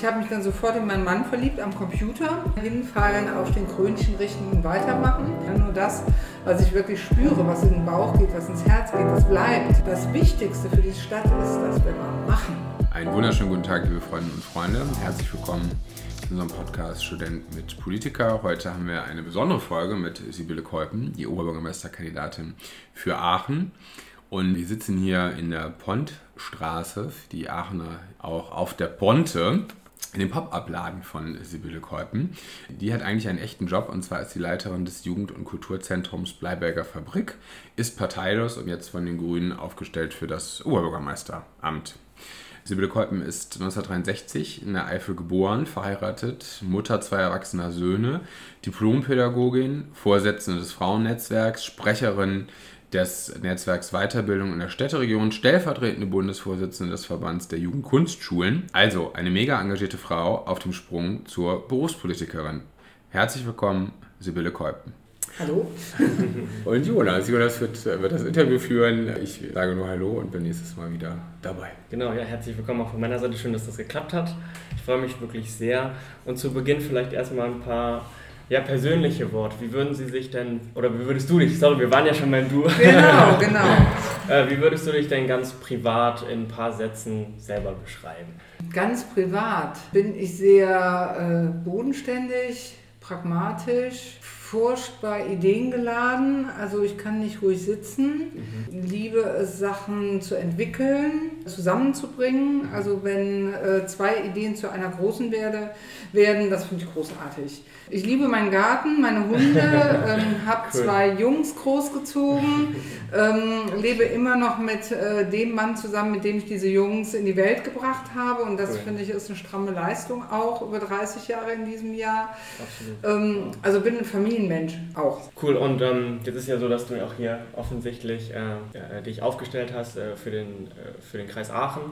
Ich habe mich dann sofort in meinen Mann verliebt am Computer, hinfallen, auf den Krönchen richten und weitermachen. Nur das, was ich wirklich spüre, was in den Bauch geht, was ins Herz geht, das bleibt. Das Wichtigste für diese Stadt ist, dass wir mal machen. Einen wunderschönen guten Tag, liebe Freundinnen und Freunde. Herzlich willkommen zu unserem Podcast Student mit Politiker. Heute haben wir eine besondere Folge mit Sibylle Kolpen, die Oberbürgermeisterkandidatin für Aachen. Und wir sitzen hier in der Pontstraße, die Aachener auch auf der Ponte in dem Pop-Up-Laden von Sibylle Kolpen. Die hat eigentlich einen echten Job und zwar ist sie Leiterin des Jugend- und Kulturzentrums Bleiberger Fabrik, ist parteilos und jetzt von den Grünen aufgestellt für das Oberbürgermeisteramt. Sibylle Kolpen ist 1963 in der Eifel geboren, verheiratet, Mutter zwei erwachsener Söhne, Diplompädagogin, Vorsitzende des Frauennetzwerks, Sprecherin des Netzwerks Weiterbildung in der Städteregion, stellvertretende Bundesvorsitzende des Verbands der Jugendkunstschulen, also eine mega engagierte Frau auf dem Sprung zur Berufspolitikerin. Herzlich willkommen, Sibylle Kolpen. Hallo. Und Jonas, Jonas wird, wird das Interview führen. Ich sage nur Hallo und bin nächstes Mal wieder dabei. Genau, ja, herzlich willkommen auch von meiner Seite. Schön, dass das geklappt hat. Ich freue mich wirklich sehr. Und zu Beginn vielleicht erstmal ein paar ja, persönliche Wort. Wie würden Sie sich denn, oder wie würdest du dich, sorry, wir waren ja schon beim Du. Genau, genau. äh, wie würdest du dich denn ganz privat in ein paar Sätzen selber beschreiben? Ganz privat bin ich sehr äh, bodenständig, pragmatisch, furchtbar ideengeladen. Also ich kann nicht ruhig sitzen. Mhm. Liebe es, Sachen zu entwickeln, zusammenzubringen. Also wenn äh, zwei Ideen zu einer großen werde, werden, das finde ich großartig. Ich liebe meinen Garten, meine Hunde, ähm, habe cool. zwei Jungs großgezogen, ähm, lebe immer noch mit äh, dem Mann zusammen, mit dem ich diese Jungs in die Welt gebracht habe. Und das cool. finde ich ist eine stramme Leistung auch über 30 Jahre in diesem Jahr. Ähm, also bin ein Familienmensch auch. Cool, und ähm, jetzt ist ja so, dass du auch hier offensichtlich äh, äh dich aufgestellt hast äh, für, den, äh, für den Kreis Aachen.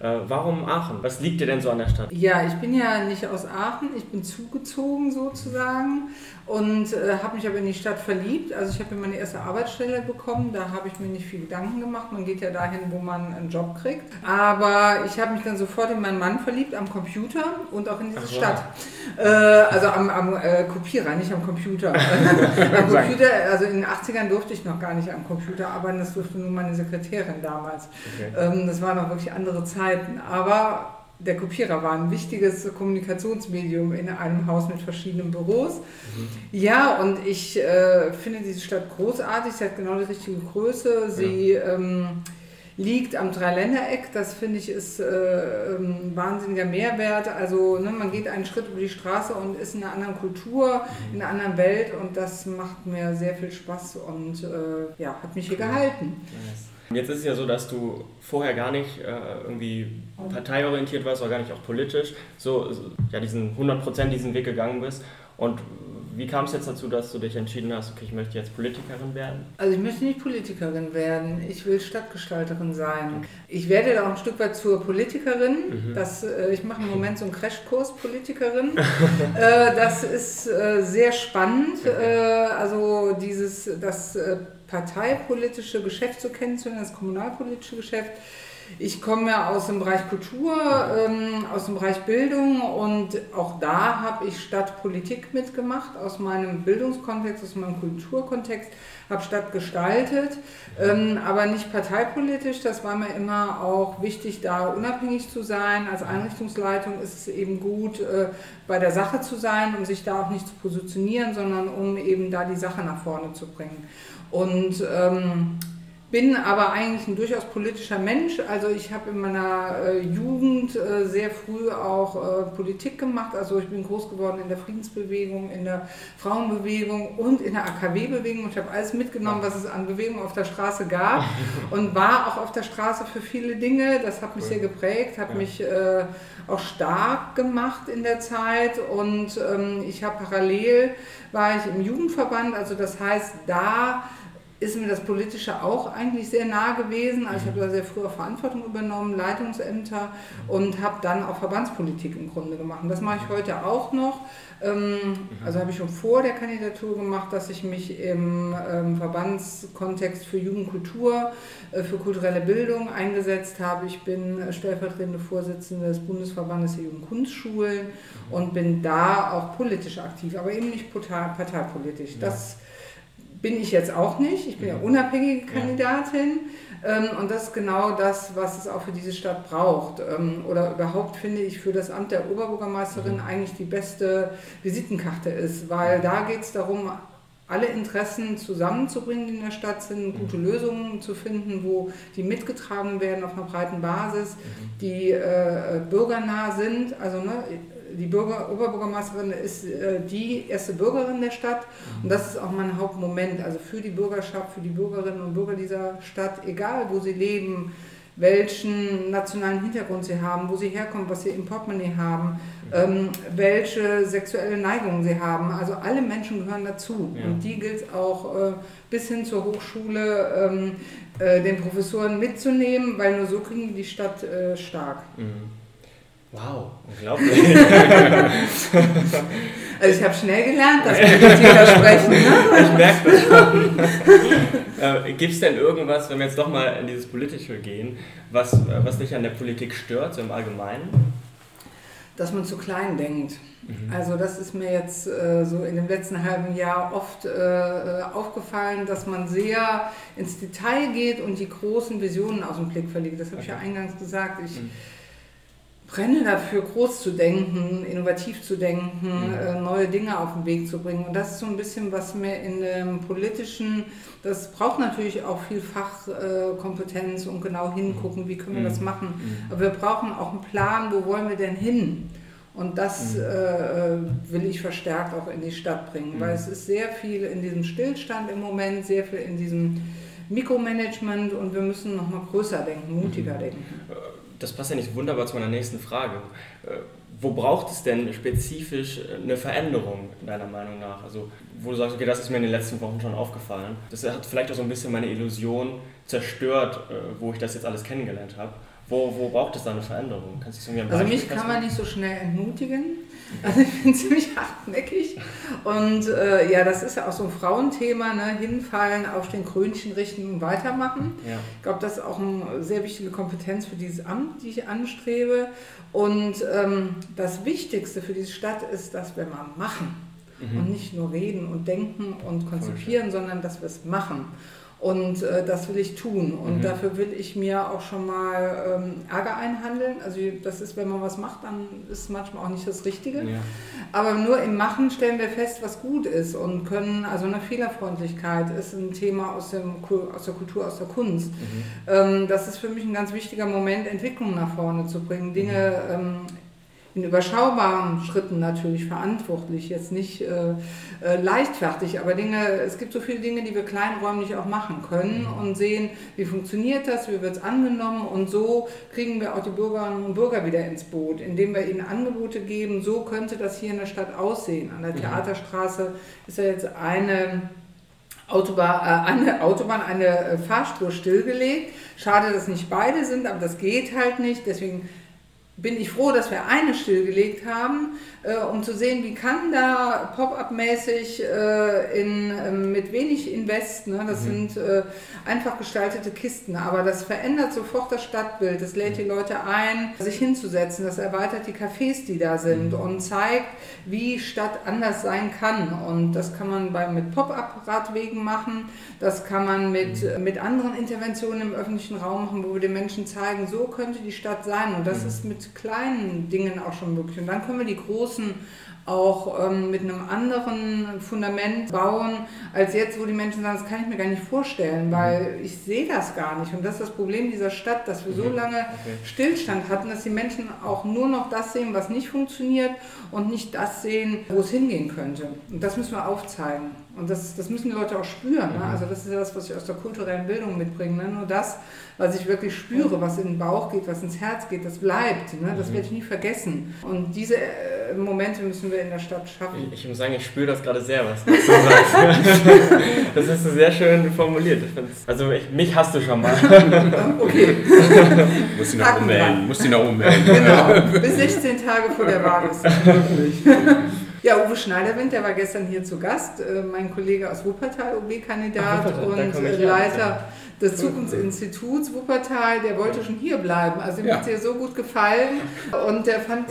Äh, warum Aachen? Was liegt dir denn so an der Stadt? Ja, ich bin ja nicht aus Aachen, ich bin zugezogen sozusagen und äh, habe mich aber in die Stadt verliebt. Also ich habe meine erste Arbeitsstelle bekommen, da habe ich mir nicht viel Gedanken gemacht. Man geht ja dahin, wo man einen Job kriegt. Aber ich habe mich dann sofort in meinen Mann verliebt am Computer und auch in diese Ach, Stadt. Äh, also am, am äh, Kopierer, nicht am Computer. am Computer, also in den 80ern durfte ich noch gar nicht am Computer arbeiten, das durfte nur meine Sekretärin damals. Okay. Ähm, das waren noch wirklich andere Zeiten. Aber der Kopierer war ein wichtiges Kommunikationsmedium in einem Haus mit verschiedenen Büros. Mhm. Ja, und ich äh, finde diese Stadt großartig. Sie hat genau die richtige Größe. Sie ja. ähm, liegt am Dreiländereck. Das finde ich ist äh, ein wahnsinniger Mehrwert. Also ne, man geht einen Schritt über die Straße und ist in einer anderen Kultur, mhm. in einer anderen Welt und das macht mir sehr viel Spaß und äh, ja, hat mich hier gehalten. Yes. Jetzt ist es ja so, dass du vorher gar nicht äh, irgendwie parteiorientiert warst oder gar nicht auch politisch, so, ja, diesen 100% diesen Weg gegangen bist. Und wie kam es jetzt dazu, dass du dich entschieden hast, okay, ich möchte jetzt Politikerin werden? Also ich möchte nicht Politikerin werden, ich will Stadtgestalterin sein. Ich werde da auch ein Stück weit zur Politikerin. Mhm. Das, äh, ich mache im Moment so einen Crashkurs Politikerin. äh, das ist äh, sehr spannend. Also dieses, das parteipolitische Geschäft so kennenzulernen, das kommunalpolitische Geschäft. Ich komme ja aus dem Bereich Kultur, ähm, aus dem Bereich Bildung und auch da habe ich Stadtpolitik mitgemacht, aus meinem Bildungskontext, aus meinem Kulturkontext, habe Stadt gestaltet, ähm, aber nicht parteipolitisch. Das war mir immer auch wichtig, da unabhängig zu sein. Als Einrichtungsleitung ist es eben gut, äh, bei der Sache zu sein, um sich da auch nicht zu positionieren, sondern um eben da die Sache nach vorne zu bringen. Und ähm, bin aber eigentlich ein durchaus politischer Mensch. Also ich habe in meiner äh, Jugend äh, sehr früh auch äh, Politik gemacht. Also ich bin groß geworden in der Friedensbewegung, in der Frauenbewegung und in der AKW-Bewegung. Ich habe alles mitgenommen, was es an Bewegung auf der Straße gab und war auch auf der Straße für viele Dinge. Das hat mich sehr geprägt, hat ja. mich äh, auch stark gemacht in der Zeit und ähm, ich habe parallel war ich im Jugendverband. Also das heißt, da ist mir das Politische auch eigentlich sehr nah gewesen. Also ich habe da sehr früh auch Verantwortung übernommen, Leitungsämter und habe dann auch Verbandspolitik im Grunde gemacht. Und das mache ich heute auch noch. Ähm, also habe ich schon vor der Kandidatur gemacht, dass ich mich im ähm, Verbandskontext für Jugendkultur, äh, für kulturelle Bildung eingesetzt habe. Ich bin stellvertretende Vorsitzende des Bundesverbandes der Jugendkunstschulen und bin da auch politisch aktiv, aber eben nicht parteipolitisch. Das bin ich jetzt auch nicht. Ich bin ja mhm. unabhängige Kandidatin. Ähm, und das ist genau das, was es auch für diese Stadt braucht. Ähm, oder überhaupt finde ich für das Amt der Oberbürgermeisterin mhm. eigentlich die beste Visitenkarte ist, weil da geht es darum, alle Interessen zusammenzubringen, die in der Stadt sind, gute mhm. Lösungen zu finden, wo die mitgetragen werden auf einer breiten Basis, die äh, bürgernah sind. Also ne, die Bürger, Oberbürgermeisterin ist äh, die erste Bürgerin der Stadt und das ist auch mein Hauptmoment. Also für die Bürgerschaft, für die Bürgerinnen und Bürger dieser Stadt, egal wo sie leben, welchen nationalen Hintergrund sie haben, wo sie herkommen, was sie im Portemonnaie haben, ähm, welche sexuelle Neigungen sie haben. Also alle Menschen gehören dazu. Ja. Und die gilt es auch äh, bis hin zur Hochschule ähm, äh, den Professoren mitzunehmen, weil nur so kriegen wir die Stadt äh, stark. Mhm. Wow, unglaublich. also ich habe schnell gelernt, dass wir mit dir sprechen. Ne? Ich merke das schon. äh, Gibt es denn irgendwas, wenn wir jetzt doch mal in dieses Politische gehen, was, was dich an der Politik stört, so im Allgemeinen? Dass man zu klein denkt. Mhm. Also das ist mir jetzt äh, so in dem letzten halben Jahr oft äh, aufgefallen, dass man sehr ins Detail geht und die großen Visionen aus dem Blick verliert. Das habe okay. ich ja eingangs gesagt. Ich, mhm brenne dafür, groß zu denken, innovativ zu denken, mhm. äh, neue Dinge auf den Weg zu bringen. Und das ist so ein bisschen, was mir in dem politischen, das braucht natürlich auch viel Fachkompetenz äh, und genau hingucken, wie können wir mhm. das machen. Mhm. Aber wir brauchen auch einen Plan, wo wollen wir denn hin? Und das mhm. äh, will ich verstärkt auch in die Stadt bringen, weil mhm. es ist sehr viel in diesem Stillstand im Moment, sehr viel in diesem Mikromanagement und wir müssen noch mal größer denken, mutiger mhm. denken. Das passt ja nicht wunderbar zu meiner nächsten Frage. Äh, wo braucht es denn spezifisch eine Veränderung, deiner Meinung nach? Also, wo du sagst, okay, das ist mir in den letzten Wochen schon aufgefallen. Das hat vielleicht auch so ein bisschen meine Illusion zerstört, äh, wo ich das jetzt alles kennengelernt habe. Wo, wo braucht es da eine Veränderung? Kannst du also mich kann man nicht so schnell entmutigen. Also ich bin ziemlich hartnäckig. Und äh, ja, das ist ja auch so ein Frauenthema, ne? hinfallen, auf den Krönchen richten und weitermachen. Ja. Ich glaube, das ist auch eine sehr wichtige Kompetenz für dieses Amt, die ich anstrebe. Und ähm, das Wichtigste für diese Stadt ist, dass wir mal machen. Mhm. Und nicht nur reden und denken und konzipieren, sondern dass wir es machen. Und äh, das will ich tun. Und mhm. dafür will ich mir auch schon mal ähm, Ärger einhandeln. Also das ist, wenn man was macht, dann ist es manchmal auch nicht das Richtige. Ja. Aber nur im Machen stellen wir fest, was gut ist und können, also eine Fehlerfreundlichkeit ist ein Thema aus, dem, aus der Kultur, aus der Kunst. Mhm. Ähm, das ist für mich ein ganz wichtiger Moment, Entwicklung nach vorne zu bringen, Dinge mhm. ähm, in überschaubaren Schritten natürlich verantwortlich, jetzt nicht äh, äh, leichtfertig, aber Dinge, es gibt so viele Dinge, die wir kleinräumlich auch machen können mhm. und sehen, wie funktioniert das, wie wird es angenommen und so kriegen wir auch die Bürgerinnen und Bürger wieder ins Boot, indem wir ihnen Angebote geben, so könnte das hier in der Stadt aussehen. An der mhm. Theaterstraße ist ja jetzt eine Autobahn, äh, eine Autobahn, eine äh, Fahrspur stillgelegt. Schade, dass nicht beide sind, aber das geht halt nicht. Deswegen bin ich froh, dass wir eine stillgelegt haben, äh, um zu sehen, wie kann da Pop-up-mäßig äh, äh, mit wenig Invest, ne, das mhm. sind äh, einfach gestaltete Kisten, aber das verändert sofort das Stadtbild, das lädt die Leute ein, sich hinzusetzen, das erweitert die Cafés, die da sind mhm. und zeigt, wie Stadt anders sein kann und das kann man bei, mit Pop-up-Radwegen machen, das kann man mit, mhm. mit anderen Interventionen im öffentlichen Raum machen, wo wir den Menschen zeigen, so könnte die Stadt sein und das mhm. ist mit kleinen Dingen auch schon möglich. Und dann können wir die großen auch ähm, mit einem anderen Fundament bauen, als jetzt, wo die Menschen sagen, das kann ich mir gar nicht vorstellen, mhm. weil ich sehe das gar nicht. Und das ist das Problem dieser Stadt, dass wir so mhm. lange okay. Stillstand hatten, dass die Menschen auch nur noch das sehen, was nicht funktioniert und nicht das sehen, wo es hingehen könnte. Und das müssen wir aufzeigen. Und das, das müssen die Leute auch spüren. Ne? Mhm. Also das ist ja das, was ich aus der kulturellen Bildung mitbringe. Ne? Nur das, was ich wirklich spüre, was in den Bauch geht, was ins Herz geht, das bleibt. Ne? Das werde ich nie vergessen. Und diese Momente müssen wir in der Stadt schaffen. Ich, ich muss sagen, ich spüre das gerade sehr, was du sagst. das ist sehr schön formuliert. Also ich, mich hast du schon mal. okay. Musst du nach ummelden. Musst du nach ummelden. Genau. Bis 16 Tage vor der Wahl ist das möglich. Ja, Uwe Schneiderwind, der war gestern hier zu Gast, äh, mein Kollege aus Wuppertal, OB-Kandidat und äh, Leiter des Zukunftsinstituts Wuppertal, der wollte schon hier bleiben. Also ihm ja. hat es dir so gut gefallen und der fand,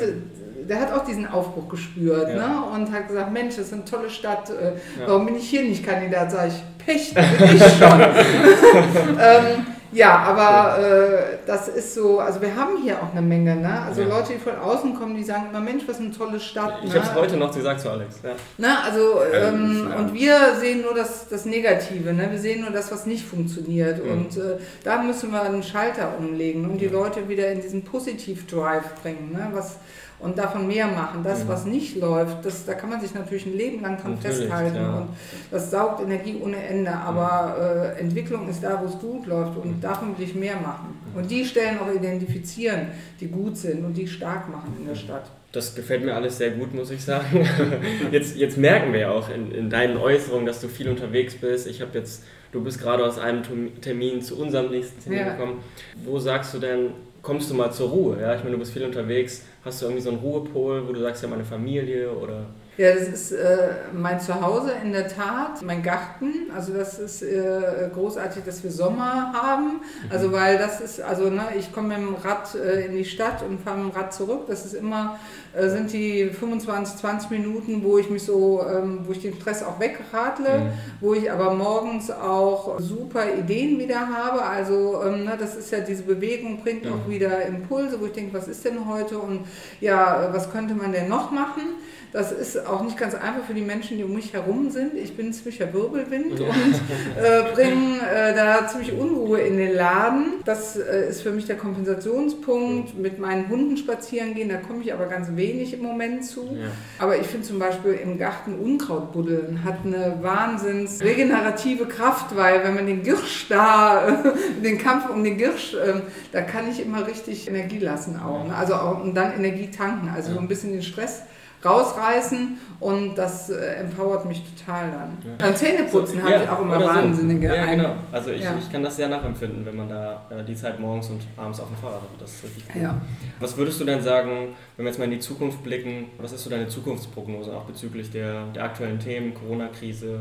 der hat auch diesen Aufbruch gespürt ja. ne? und hat gesagt, Mensch, das ist eine tolle Stadt, äh, warum bin ich hier nicht Kandidat? Sag ich, Pech, bin ich schon. ähm, ja, aber äh, das ist so, also wir haben hier auch eine Menge, ne? Also ja. Leute, die von außen kommen, die sagen immer, Mensch, was eine tolle Stadt. Ich ne? habe es heute noch gesagt zu Alex. Ja. Na, also, ähm, ja. und wir sehen nur das, das Negative, ne? Wir sehen nur das, was nicht funktioniert. Mhm. Und äh, da müssen wir einen Schalter umlegen und die Leute wieder in diesen Positiv-Drive bringen, ne? Was, und davon mehr machen. Das, was nicht läuft, das, da kann man sich natürlich ein Leben lang dran natürlich, festhalten ja. und das saugt Energie ohne Ende. Aber äh, Entwicklung ist da, wo es gut läuft und davon will ich mehr machen. Und die Stellen auch identifizieren, die gut sind und die stark machen in der Stadt. Das gefällt mir alles sehr gut, muss ich sagen. Jetzt, jetzt merken wir ja auch in, in deinen Äußerungen, dass du viel unterwegs bist. Ich habe jetzt, du bist gerade aus einem Termin zu unserem nächsten Termin ja. gekommen. Wo sagst du denn, kommst du mal zur Ruhe? Ja, ich meine, du bist viel unterwegs. Hast du irgendwie so einen Ruhepol, wo du sagst, ja, meine Familie oder ja, das ist äh, mein Zuhause in der Tat, mein Garten. Also das ist äh, großartig, dass wir Sommer haben. Also mhm. weil das ist, also ne, ich komme mit dem Rad äh, in die Stadt und fahre mit dem Rad zurück. Das ist immer, äh, sind die 25, 20 Minuten, wo ich mich so, ähm, wo ich den Stress auch wegradle, mhm. wo ich aber morgens auch super Ideen wieder habe. Also ähm, ne, das ist ja, diese Bewegung bringt mhm. auch wieder Impulse, wo ich denke, was ist denn heute und ja, was könnte man denn noch machen? Das ist auch nicht ganz einfach für die Menschen, die um mich herum sind. Ich bin ziemlicher Wirbelwind ja. und äh, bringe äh, da ziemlich Unruhe in den Laden. Das äh, ist für mich der Kompensationspunkt. Mit meinen Hunden spazieren gehen, da komme ich aber ganz wenig im Moment zu. Ja. Aber ich finde zum Beispiel im Garten Unkraut buddeln hat eine wahnsinns regenerative Kraft, weil wenn man den Girsch da, den Kampf um den Girsch, ähm, da kann ich immer richtig Energie lassen auch. Ne? Also auch, und dann Energie tanken, also so ein bisschen den Stress rausreißen und das äh, empowert mich total dann. Ja. Beim Zähneputzen so, habe ja, ich auch immer wahnsinnige so. Ja, genau. Also ich, ja. ich kann das sehr nachempfinden, wenn man da äh, die Zeit morgens und abends auf dem Fahrrad hat. Das ist richtig cool. Ja. Was würdest du denn sagen, wenn wir jetzt mal in die Zukunft blicken, was ist so deine Zukunftsprognose auch bezüglich der, der aktuellen Themen, Corona-Krise,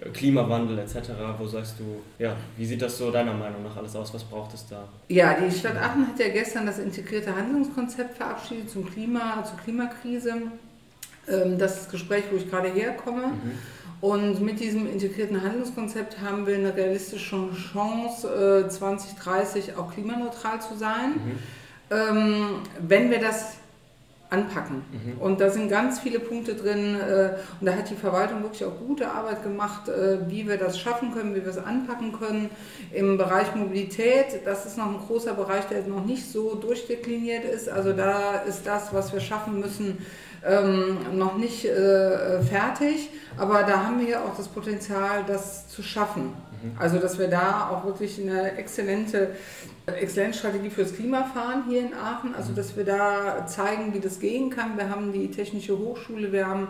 äh, Klimawandel etc., wo sagst du, ja, wie sieht das so deiner Meinung nach alles aus? Was braucht es da? Ja, die Stadt Aachen hat ja gestern das integrierte Handlungskonzept verabschiedet zum Klima, zur Klimakrise. Ähm, das ist das Gespräch, wo ich gerade herkomme. Mhm. Und mit diesem integrierten Handlungskonzept haben wir eine realistische Chance, 2030 äh, auch klimaneutral zu sein, mhm. Ähm, wenn wir das anpacken. Mhm. Und da sind ganz viele Punkte drin äh, und da hat die Verwaltung wirklich auch gute Arbeit gemacht, äh, wie wir das schaffen können, wie wir es anpacken können. Im Bereich Mobilität, das ist noch ein großer Bereich, der noch nicht so durchdekliniert ist. Also da ist das, was wir schaffen müssen, ähm, noch nicht äh, fertig, aber da haben wir auch das Potenzial, das zu schaffen. Mhm. Also dass wir da auch wirklich eine exzellente Exzellenzstrategie fürs Klima fahren hier in Aachen, also mhm. dass wir da zeigen, wie das gehen kann. Wir haben die Technische Hochschule, wir haben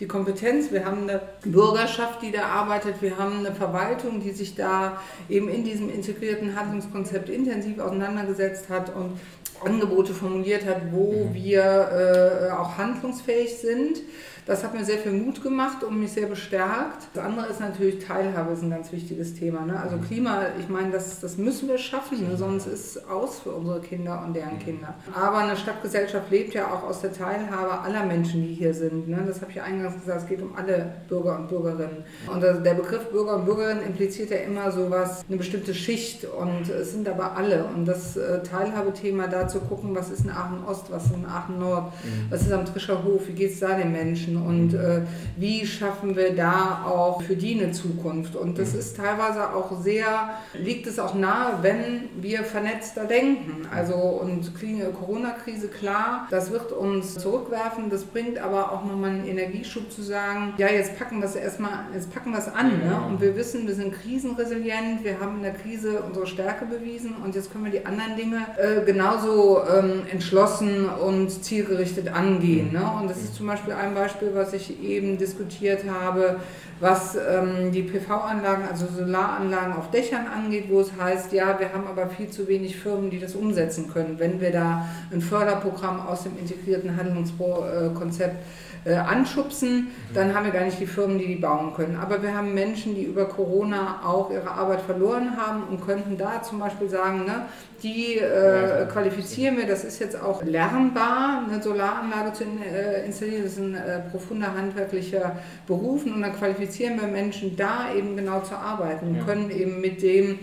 die Kompetenz, wir haben eine Bürgerschaft, die da arbeitet, wir haben eine Verwaltung, die sich da eben in diesem integrierten Handlungskonzept intensiv auseinandergesetzt hat und Angebote formuliert hat, wo mhm. wir äh, auch handlungsfähig sind. Das hat mir sehr viel Mut gemacht und mich sehr bestärkt. Das andere ist natürlich Teilhabe, ist ein ganz wichtiges Thema. Ne? Also Klima, ich meine, das, das müssen wir schaffen, ne? sonst ist es aus für unsere Kinder und deren Kinder. Aber eine Stadtgesellschaft lebt ja auch aus der Teilhabe aller Menschen, die hier sind. Ne? Das habe ich ja eingangs gesagt, es geht um alle Bürger und Bürgerinnen. Und der Begriff Bürger und Bürgerinnen impliziert ja immer so was, eine bestimmte Schicht und es sind aber alle. Und das äh, Teilhabethema da zu gucken, was ist in Aachen Ost, was ist in Aachen Nord, mhm. was ist am Trischer Hof, wie geht es da den Menschen und äh, wie schaffen wir da auch für die eine Zukunft. Und das ist teilweise auch sehr, liegt es auch nahe, wenn wir vernetzter denken. Also und Corona-Krise, klar, das wird uns zurückwerfen, das bringt aber auch nochmal einen Energieschub zu sagen, ja, jetzt packen wir es erstmal, jetzt packen wir es an. Ne? Und wir wissen, wir sind krisenresilient, wir haben in der Krise unsere Stärke bewiesen und jetzt können wir die anderen Dinge äh, genauso genauso ähm, entschlossen und zielgerichtet angehen. Ne? Und das ist zum Beispiel ein Beispiel, was ich eben diskutiert habe, was ähm, die PV-Anlagen, also Solaranlagen auf Dächern angeht, wo es heißt, ja, wir haben aber viel zu wenig Firmen, die das umsetzen können. Wenn wir da ein Förderprogramm aus dem integrierten Handlungskonzept äh, anschubsen, mhm. dann haben wir gar nicht die Firmen, die die bauen können. Aber wir haben Menschen, die über Corona auch ihre Arbeit verloren haben und könnten da zum Beispiel sagen, ne, die äh, qualifizieren wir, das ist jetzt auch lernbar, eine Solaranlage zu äh, installieren, das ist ein äh, profunder handwerklicher Beruf und dann qualifizieren wir Menschen da eben genau zu arbeiten, ja. können eben mit dem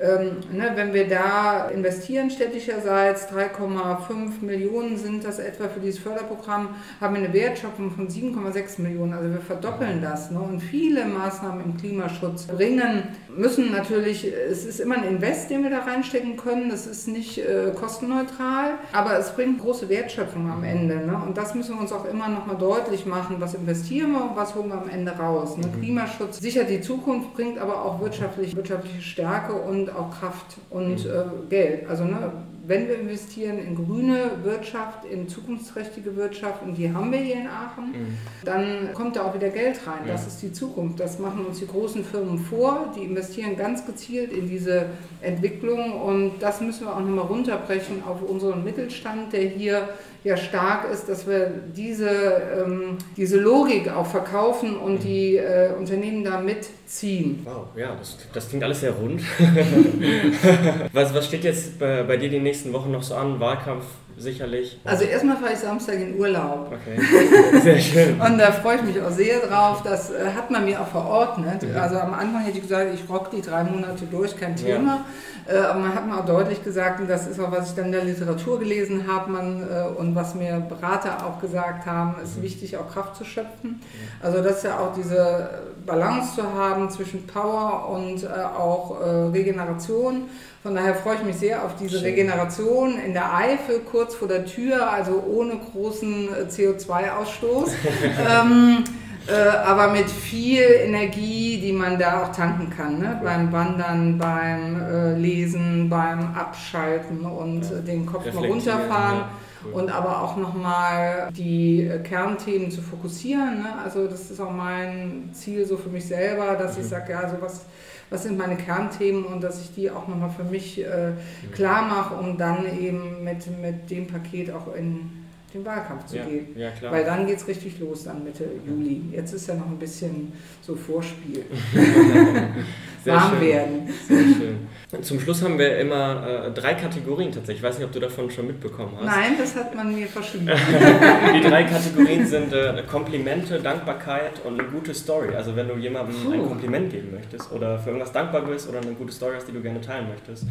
ähm, ne, wenn wir da investieren städtischerseits, 3,5 Millionen sind das etwa für dieses Förderprogramm, haben wir eine Wertschöpfung von 7,6 Millionen. Also wir verdoppeln das. Ne? Und viele Maßnahmen im Klimaschutz bringen, müssen natürlich, es ist immer ein Invest, den wir da reinstecken können. Das ist nicht äh, kostenneutral, aber es bringt große Wertschöpfung am Ende. Ne? Und das müssen wir uns auch immer nochmal deutlich machen. Was investieren wir und was holen wir am Ende raus? Ne? Mhm. Klimaschutz sichert die Zukunft, bringt aber auch wirtschaftlich, wirtschaftliche Stärke und auch Kraft und mhm. äh, Geld. Also ne, wenn wir investieren in grüne Wirtschaft, in zukunftsträchtige Wirtschaft, und die haben wir hier in Aachen, mhm. dann kommt da auch wieder Geld rein. Ja. Das ist die Zukunft. Das machen uns die großen Firmen vor. Die investieren ganz gezielt in diese Entwicklung und das müssen wir auch nochmal runterbrechen auf unseren Mittelstand, der hier ja stark ist, dass wir diese, ähm, diese Logik auch verkaufen und mhm. die äh, Unternehmen da mitziehen. Wow, ja, das, das klingt alles sehr rund. was, was steht jetzt bei, bei dir die nächsten Wochen noch so an? Wahlkampf sicherlich. Also erstmal fahre ich Samstag in Urlaub. Okay, sehr schön. und da freue ich mich auch sehr drauf. Das äh, hat man mir auch verordnet. Mhm. Also am Anfang hätte ich gesagt, ich rock die drei Monate durch, kein Thema. Ja. Äh, aber man hat mir auch deutlich gesagt, und das ist auch, was ich dann in der Literatur gelesen habe, man, äh, und was mir Berater auch gesagt haben, ist mhm. wichtig, auch Kraft zu schöpfen. Also das ist ja auch diese Balance zu haben zwischen Power und auch Regeneration. Von daher freue ich mich sehr auf diese Regeneration in der Eifel, kurz vor der Tür, also ohne großen CO2-Ausstoß. ähm, äh, aber mit viel Energie, die man da auch tanken kann. Ne? Beim Wandern, beim äh, Lesen, beim Abschalten und ja. den Kopf mal runterfahren. Ja. Und aber auch nochmal die Kernthemen zu fokussieren. Ne? Also das ist auch mein Ziel so für mich selber, dass mhm. ich sage, ja, so was, was sind meine Kernthemen und dass ich die auch nochmal für mich äh, klar mache, um dann eben mit, mit dem Paket auch in den Wahlkampf zu ja, gehen. Ja. Weil dann geht es richtig los, dann Mitte Juli. Jetzt ist ja noch ein bisschen so Vorspiel. Warm schön. werden. Sehr schön. Zum Schluss haben wir immer äh, drei Kategorien tatsächlich. Ich weiß nicht, ob du davon schon mitbekommen hast. Nein, das hat man mir verschrieben. Die drei Kategorien sind äh, Komplimente, Dankbarkeit und eine gute Story. Also wenn du jemandem Puh. ein Kompliment geben möchtest oder für irgendwas dankbar bist oder eine gute Story hast, die du gerne teilen möchtest,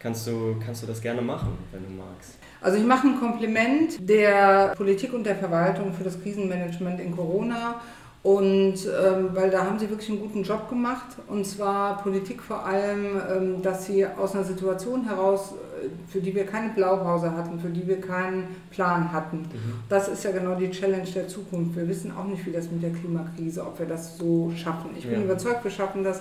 kannst du, kannst du das gerne machen, wenn du magst. Also ich mache ein Kompliment der Politik und der Verwaltung für das Krisenmanagement in Corona. Und ähm, weil da haben sie wirklich einen guten Job gemacht. Und zwar Politik vor allem, ähm, dass sie aus einer Situation heraus, äh, für die wir keine Blaupause hatten, für die wir keinen Plan hatten. Mhm. Das ist ja genau die Challenge der Zukunft. Wir wissen auch nicht, wie das mit der Klimakrise, ob wir das so schaffen. Ich bin ja. überzeugt, wir schaffen das.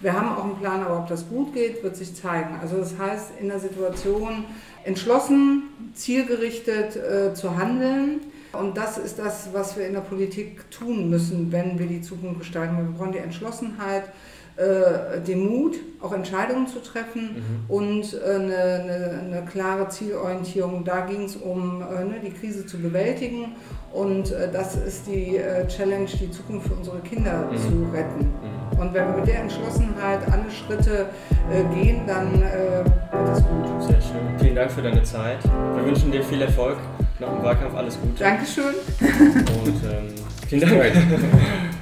Wir haben auch einen Plan, aber ob das gut geht, wird sich zeigen. Also das heißt, in der Situation entschlossen, zielgerichtet äh, zu handeln. Und das ist das, was wir in der Politik tun müssen, wenn wir die Zukunft gestalten. Wir brauchen die Entschlossenheit, äh, den Mut, auch Entscheidungen zu treffen mhm. und äh, eine, eine, eine, klare Zielorientierung. Da ging es um äh, ne, die Krise zu bewältigen und äh, das ist die äh, Challenge, die Zukunft für unsere Kinder mhm. zu retten. Mhm. Und wenn wir mit der Entschlossenheit alle Schritte äh, gehen, dann wird es gut. Sehr schön. Vielen Dank für deine Zeit. Wir wünschen dir viel Erfolg. Nach dem Wahlkampf alles Gute. Dankeschön. Und ähm, vielen Dank.